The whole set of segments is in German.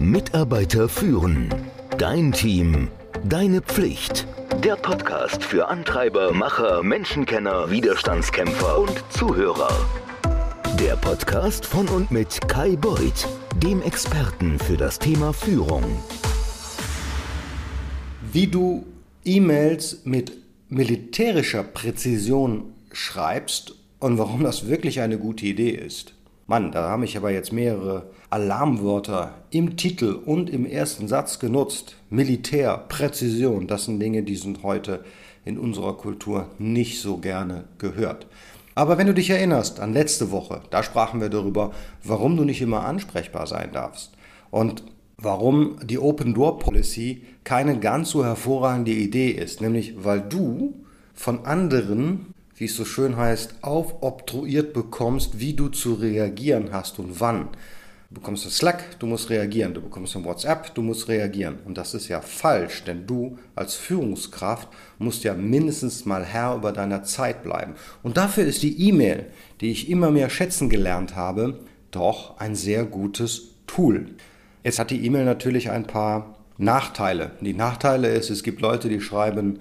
Mitarbeiter führen. Dein Team. Deine Pflicht. Der Podcast für Antreiber, Macher, Menschenkenner, Widerstandskämpfer und Zuhörer. Der Podcast von und mit Kai Beuth, dem Experten für das Thema Führung. Wie du E-Mails mit militärischer Präzision schreibst und warum das wirklich eine gute Idee ist. Mann, da habe ich aber jetzt mehrere Alarmwörter im Titel und im ersten Satz genutzt. Militär, Präzision, das sind Dinge, die sind heute in unserer Kultur nicht so gerne gehört. Aber wenn du dich erinnerst an letzte Woche, da sprachen wir darüber, warum du nicht immer ansprechbar sein darfst und warum die Open Door Policy keine ganz so hervorragende Idee ist, nämlich weil du von anderen wie es so schön heißt, aufobtruiert bekommst, wie du zu reagieren hast und wann. Du bekommst ein Slack, du musst reagieren. Du bekommst ein WhatsApp, du musst reagieren. Und das ist ja falsch, denn du als Führungskraft musst ja mindestens mal Herr über deiner Zeit bleiben. Und dafür ist die E-Mail, die ich immer mehr schätzen gelernt habe, doch ein sehr gutes Tool. Jetzt hat die E-Mail natürlich ein paar Nachteile. Die Nachteile ist, es gibt Leute, die schreiben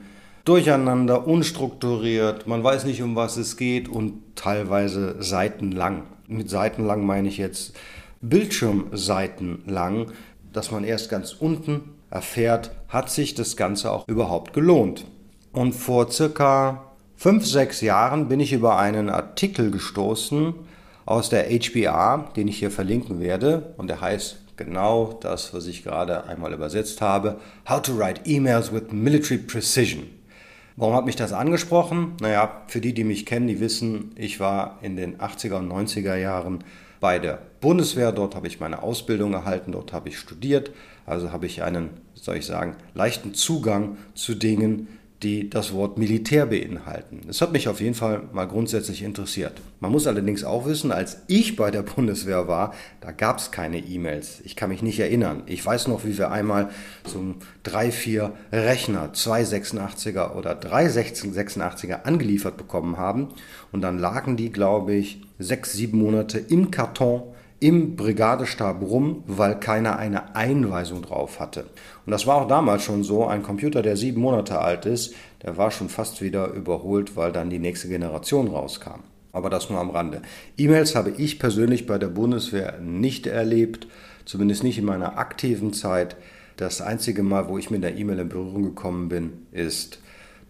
durcheinander, unstrukturiert, man weiß nicht, um was es geht und teilweise seitenlang. Mit seitenlang meine ich jetzt Bildschirmseitenlang, dass man erst ganz unten erfährt, hat sich das Ganze auch überhaupt gelohnt. Und vor circa fünf, sechs Jahren bin ich über einen Artikel gestoßen aus der HBR, den ich hier verlinken werde, und der heißt genau das, was ich gerade einmal übersetzt habe, How to Write Emails with Military Precision. Warum hat mich das angesprochen? Naja, für die, die mich kennen, die wissen, ich war in den 80er und 90er Jahren bei der Bundeswehr. Dort habe ich meine Ausbildung erhalten, dort habe ich studiert. Also habe ich einen, soll ich sagen, leichten Zugang zu Dingen, die das Wort Militär beinhalten. Das hat mich auf jeden Fall mal grundsätzlich interessiert. Man muss allerdings auch wissen, als ich bei der Bundeswehr war, da gab es keine E-Mails. Ich kann mich nicht erinnern. Ich weiß noch, wie wir einmal so drei, vier Rechner, zwei 86er oder drei 86er angeliefert bekommen haben. Und dann lagen die, glaube ich, sechs, sieben Monate im Karton im Brigadestab rum, weil keiner eine Einweisung drauf hatte. Und das war auch damals schon so. Ein Computer, der sieben Monate alt ist, der war schon fast wieder überholt, weil dann die nächste Generation rauskam. Aber das nur am Rande. E-Mails habe ich persönlich bei der Bundeswehr nicht erlebt, zumindest nicht in meiner aktiven Zeit. Das einzige Mal, wo ich mit der E-Mail in Berührung gekommen bin, ist,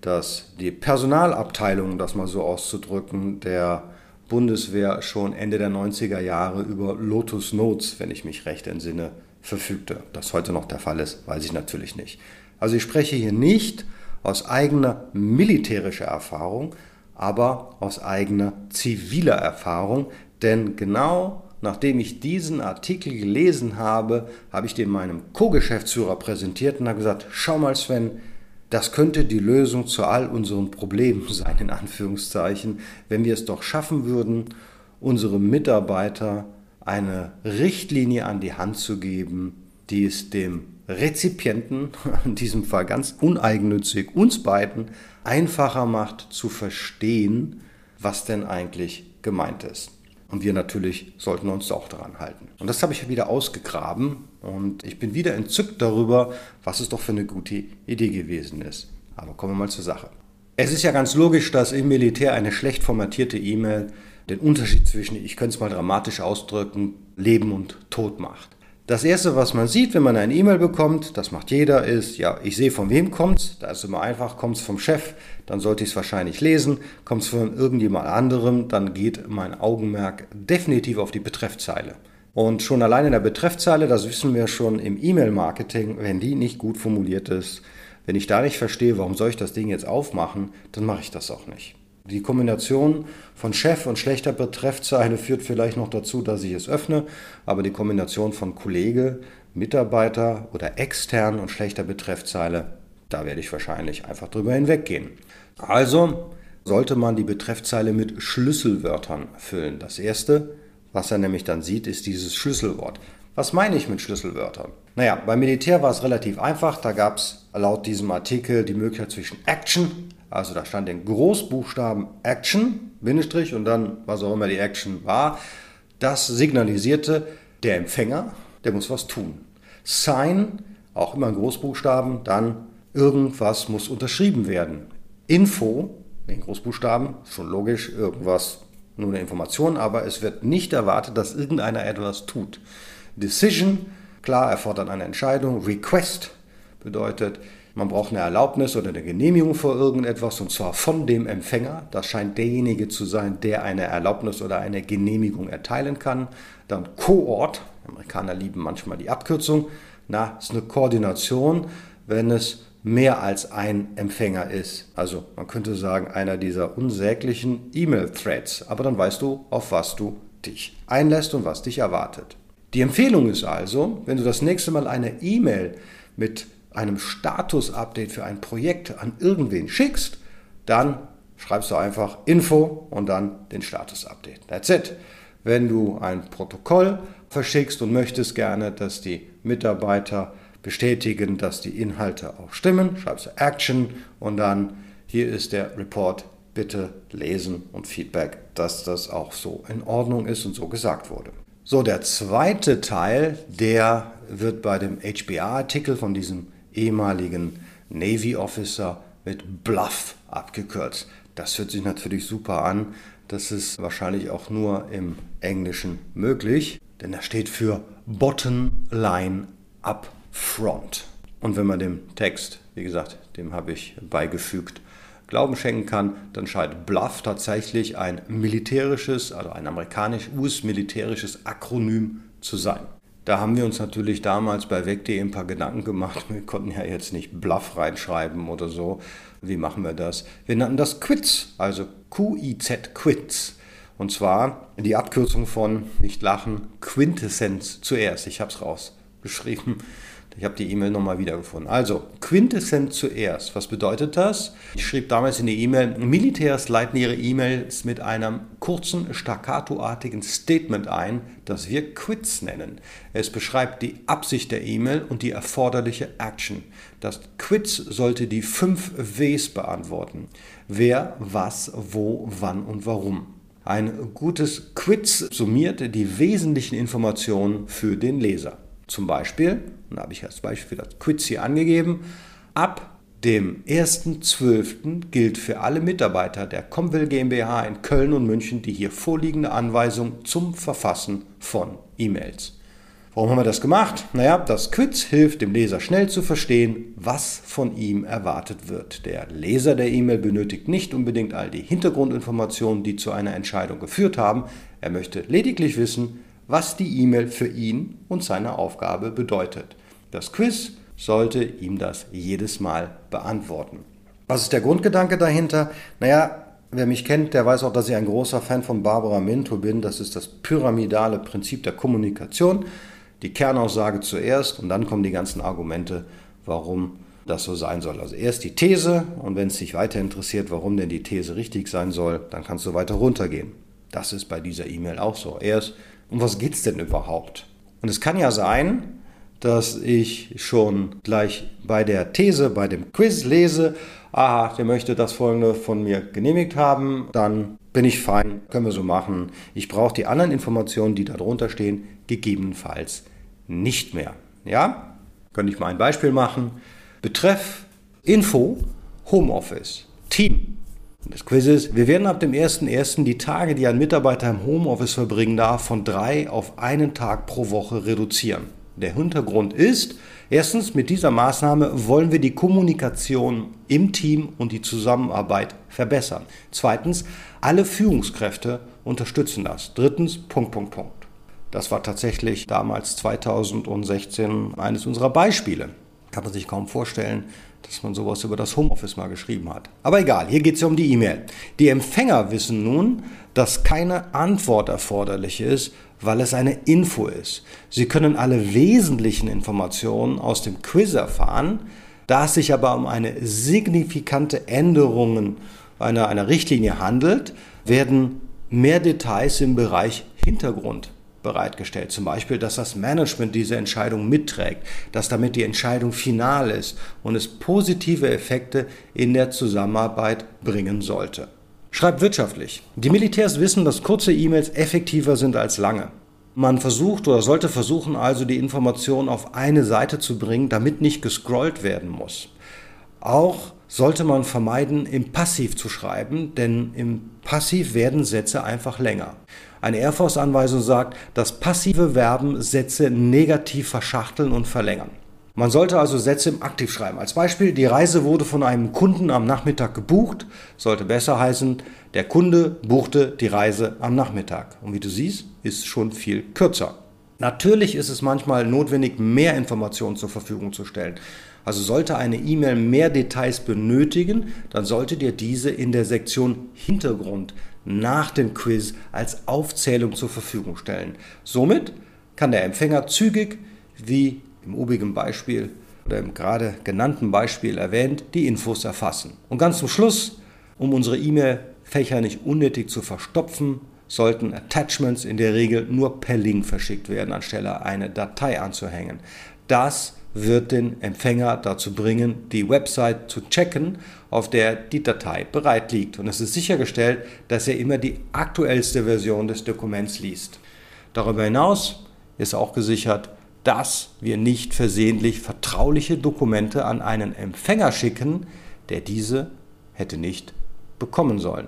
dass die Personalabteilung, das mal so auszudrücken, der Bundeswehr schon Ende der 90er Jahre über Lotus Notes, wenn ich mich recht entsinne, verfügte. Das heute noch der Fall ist, weiß ich natürlich nicht. Also ich spreche hier nicht aus eigener militärischer Erfahrung, aber aus eigener ziviler Erfahrung, denn genau nachdem ich diesen Artikel gelesen habe, habe ich den meinem Co-Geschäftsführer präsentiert und habe gesagt, schau mal Sven, das könnte die Lösung zu all unseren Problemen sein, in Anführungszeichen, wenn wir es doch schaffen würden, unsere Mitarbeiter eine Richtlinie an die Hand zu geben, die es dem Rezipienten, in diesem Fall ganz uneigennützig uns beiden, einfacher macht zu verstehen, was denn eigentlich gemeint ist. Und wir natürlich sollten uns auch daran halten. Und das habe ich wieder ausgegraben und ich bin wieder entzückt darüber, was es doch für eine gute Idee gewesen ist. Aber kommen wir mal zur Sache. Es ist ja ganz logisch, dass im Militär eine schlecht formatierte E-Mail den Unterschied zwischen, ich könnte es mal dramatisch ausdrücken, Leben und Tod macht. Das erste, was man sieht, wenn man eine E-Mail bekommt, das macht jeder, ist, ja, ich sehe, von wem kommt's. Da ist immer einfach, kommt's vom Chef, dann sollte ich es wahrscheinlich lesen. Kommt's von irgendjemand anderem, dann geht mein Augenmerk definitiv auf die Betreffzeile. Und schon allein in der Betreffzeile, das wissen wir schon im E-Mail-Marketing, wenn die nicht gut formuliert ist, wenn ich da nicht verstehe, warum soll ich das Ding jetzt aufmachen, dann mache ich das auch nicht. Die Kombination von Chef und schlechter Betreffzeile führt vielleicht noch dazu, dass ich es öffne, aber die Kombination von Kollege, Mitarbeiter oder extern und schlechter Betreffzeile, da werde ich wahrscheinlich einfach drüber hinweggehen. Also sollte man die Betreffzeile mit Schlüsselwörtern füllen. Das erste, was er nämlich dann sieht, ist dieses Schlüsselwort. Was meine ich mit Schlüsselwörtern? Naja, beim Militär war es relativ einfach. Da gab es laut diesem Artikel die Möglichkeit zwischen Action, also da stand in Großbuchstaben Action, Bindestrich und dann, was auch immer die Action war. Das signalisierte, der Empfänger, der muss was tun. Sign, auch immer in Großbuchstaben, dann irgendwas muss unterschrieben werden. Info, in Großbuchstaben, schon logisch, irgendwas, nur eine Information, aber es wird nicht erwartet, dass irgendeiner etwas tut. Decision, klar, erfordert eine Entscheidung. Request bedeutet, man braucht eine Erlaubnis oder eine Genehmigung für irgendetwas und zwar von dem Empfänger. Das scheint derjenige zu sein, der eine Erlaubnis oder eine Genehmigung erteilen kann. Dann Coort, Amerikaner lieben manchmal die Abkürzung. Na, ist eine Koordination, wenn es mehr als ein Empfänger ist. Also man könnte sagen, einer dieser unsäglichen E-Mail-Threads. Aber dann weißt du, auf was du dich einlässt und was dich erwartet. Die Empfehlung ist also, wenn du das nächste Mal eine E-Mail mit einem Status-Update für ein Projekt an irgendwen schickst, dann schreibst du einfach Info und dann den Status-Update. That's it. Wenn du ein Protokoll verschickst und möchtest gerne, dass die Mitarbeiter bestätigen, dass die Inhalte auch stimmen, schreibst du Action und dann hier ist der Report, bitte lesen und Feedback, dass das auch so in Ordnung ist und so gesagt wurde. So, der zweite Teil, der wird bei dem HBA-Artikel von diesem ehemaligen Navy Officer mit Bluff abgekürzt. Das hört sich natürlich super an. Das ist wahrscheinlich auch nur im Englischen möglich, denn er steht für Bottom Line Up Front. Und wenn man dem Text, wie gesagt, dem habe ich beigefügt, Glauben schenken kann, dann scheint Bluff tatsächlich ein militärisches, also ein amerikanisch-US-militärisches Akronym zu sein. Da haben wir uns natürlich damals bei weg.de ein paar Gedanken gemacht. Wir konnten ja jetzt nicht Bluff reinschreiben oder so. Wie machen wir das? Wir nannten das Quiz, also Q-I-Z, Quiz. Und zwar die Abkürzung von, nicht lachen, Quintessenz zuerst. Ich habe es rausgeschrieben. Ich habe die E-Mail nochmal wiedergefunden. Also, Quintessenz zuerst. Was bedeutet das? Ich schrieb damals in die E-Mail, Militärs leiten ihre E-Mails mit einem kurzen, staccatoartigen Statement ein, das wir Quiz nennen. Es beschreibt die Absicht der E-Mail und die erforderliche Action. Das Quiz sollte die fünf Ws beantworten. Wer, was, wo, wann und warum. Ein gutes Quiz summiert die wesentlichen Informationen für den Leser. Zum Beispiel, und da habe ich als Beispiel das Quiz hier angegeben, ab dem 1.12. gilt für alle Mitarbeiter der Comville GmbH in Köln und München die hier vorliegende Anweisung zum Verfassen von E-Mails. Warum haben wir das gemacht? Naja, das Quiz hilft dem Leser schnell zu verstehen, was von ihm erwartet wird. Der Leser der E-Mail benötigt nicht unbedingt all die Hintergrundinformationen, die zu einer Entscheidung geführt haben. Er möchte lediglich wissen, was die E-Mail für ihn und seine Aufgabe bedeutet. Das Quiz sollte ihm das jedes Mal beantworten. Was ist der Grundgedanke dahinter? Naja, wer mich kennt, der weiß auch, dass ich ein großer Fan von Barbara Minto bin. Das ist das pyramidale Prinzip der Kommunikation. Die Kernaussage zuerst und dann kommen die ganzen Argumente, warum das so sein soll. Also erst die These und wenn es dich weiter interessiert, warum denn die These richtig sein soll, dann kannst du weiter runtergehen. Das ist bei dieser E-Mail auch so. Erst um was geht es denn überhaupt? Und es kann ja sein, dass ich schon gleich bei der These, bei dem Quiz lese, aha, der möchte das folgende von mir genehmigt haben, dann bin ich fein, können wir so machen. Ich brauche die anderen Informationen, die darunter stehen, gegebenenfalls nicht mehr. Ja? Könnte ich mal ein Beispiel machen. Betreff Info Homeoffice Team. Das Quiz ist, wir werden ab dem 1.1. die Tage, die ein Mitarbeiter im Homeoffice verbringen darf, von drei auf einen Tag pro Woche reduzieren. Der Hintergrund ist, erstens, mit dieser Maßnahme wollen wir die Kommunikation im Team und die Zusammenarbeit verbessern. Zweitens, alle Führungskräfte unterstützen das. Drittens, Punkt, Punkt, Punkt. Das war tatsächlich damals 2016 eines unserer Beispiele. Kann man sich kaum vorstellen, dass man sowas über das Homeoffice mal geschrieben hat. Aber egal, hier geht es ja um die E-Mail. Die Empfänger wissen nun, dass keine Antwort erforderlich ist, weil es eine Info ist. Sie können alle wesentlichen Informationen aus dem Quiz erfahren, da es sich aber um eine signifikante Änderung einer, einer Richtlinie handelt, werden mehr Details im Bereich Hintergrund bereitgestellt. Zum Beispiel, dass das Management diese Entscheidung mitträgt, dass damit die Entscheidung final ist und es positive Effekte in der Zusammenarbeit bringen sollte. Schreibt wirtschaftlich. Die Militärs wissen, dass kurze E-Mails effektiver sind als lange. Man versucht oder sollte versuchen, also die Information auf eine Seite zu bringen, damit nicht gescrollt werden muss. Auch sollte man vermeiden, im Passiv zu schreiben, denn im Passiv werden Sätze einfach länger. Eine Air Force-Anweisung sagt, dass passive Verben Sätze negativ verschachteln und verlängern. Man sollte also Sätze im Aktiv schreiben. Als Beispiel, die Reise wurde von einem Kunden am Nachmittag gebucht, sollte besser heißen, der Kunde buchte die Reise am Nachmittag. Und wie du siehst, ist schon viel kürzer. Natürlich ist es manchmal notwendig, mehr Informationen zur Verfügung zu stellen. Also sollte eine E-Mail mehr Details benötigen, dann solltet ihr diese in der Sektion Hintergrund nach dem Quiz als Aufzählung zur Verfügung stellen. Somit kann der Empfänger zügig, wie im obigen Beispiel oder im gerade genannten Beispiel erwähnt, die Infos erfassen. Und ganz zum Schluss, um unsere E-Mail-Fächer nicht unnötig zu verstopfen, sollten Attachments in der Regel nur per Link verschickt werden, anstelle eine Datei anzuhängen. Das wird den Empfänger dazu bringen, die Website zu checken, auf der die Datei bereit liegt. Und es ist sichergestellt, dass er immer die aktuellste Version des Dokuments liest. Darüber hinaus ist auch gesichert, dass wir nicht versehentlich vertrauliche Dokumente an einen Empfänger schicken, der diese hätte nicht bekommen sollen.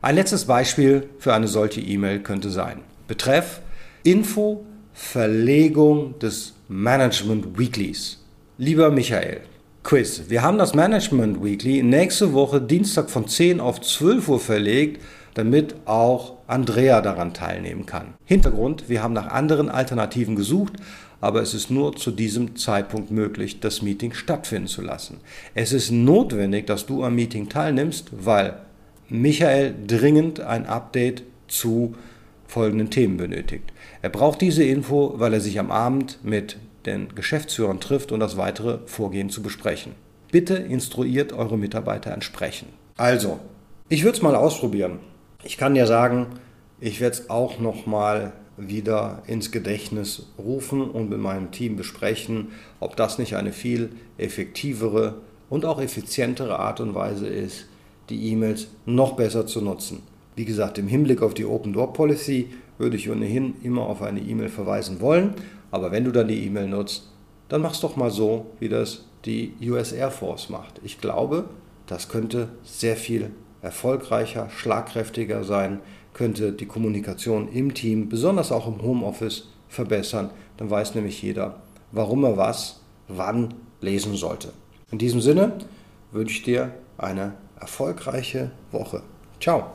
Ein letztes Beispiel für eine solche E-Mail könnte sein. Betreff Info Verlegung des Management Weeklies. Lieber Michael, Quiz. Wir haben das Management Weekly nächste Woche Dienstag von 10 auf 12 Uhr verlegt, damit auch Andrea daran teilnehmen kann. Hintergrund, wir haben nach anderen Alternativen gesucht, aber es ist nur zu diesem Zeitpunkt möglich, das Meeting stattfinden zu lassen. Es ist notwendig, dass du am Meeting teilnimmst, weil Michael dringend ein Update zu folgenden Themen benötigt. Er braucht diese Info, weil er sich am Abend mit den Geschäftsführern trifft, um das weitere Vorgehen zu besprechen. Bitte instruiert eure Mitarbeiter entsprechend. Also, ich würde es mal ausprobieren. Ich kann dir sagen, ich werde es auch noch mal wieder ins Gedächtnis rufen und mit meinem Team besprechen, ob das nicht eine viel effektivere und auch effizientere Art und Weise ist, die E-Mails noch besser zu nutzen. Wie gesagt, im Hinblick auf die Open Door Policy würde ich ohnehin immer auf eine E-Mail verweisen wollen. Aber wenn du dann die E-Mail nutzt, dann mach's doch mal so, wie das die US Air Force macht. Ich glaube, das könnte sehr viel erfolgreicher, schlagkräftiger sein, könnte die Kommunikation im Team, besonders auch im Homeoffice, verbessern. Dann weiß nämlich jeder, warum er was, wann lesen sollte. In diesem Sinne wünsche ich dir eine erfolgreiche Woche. Ciao.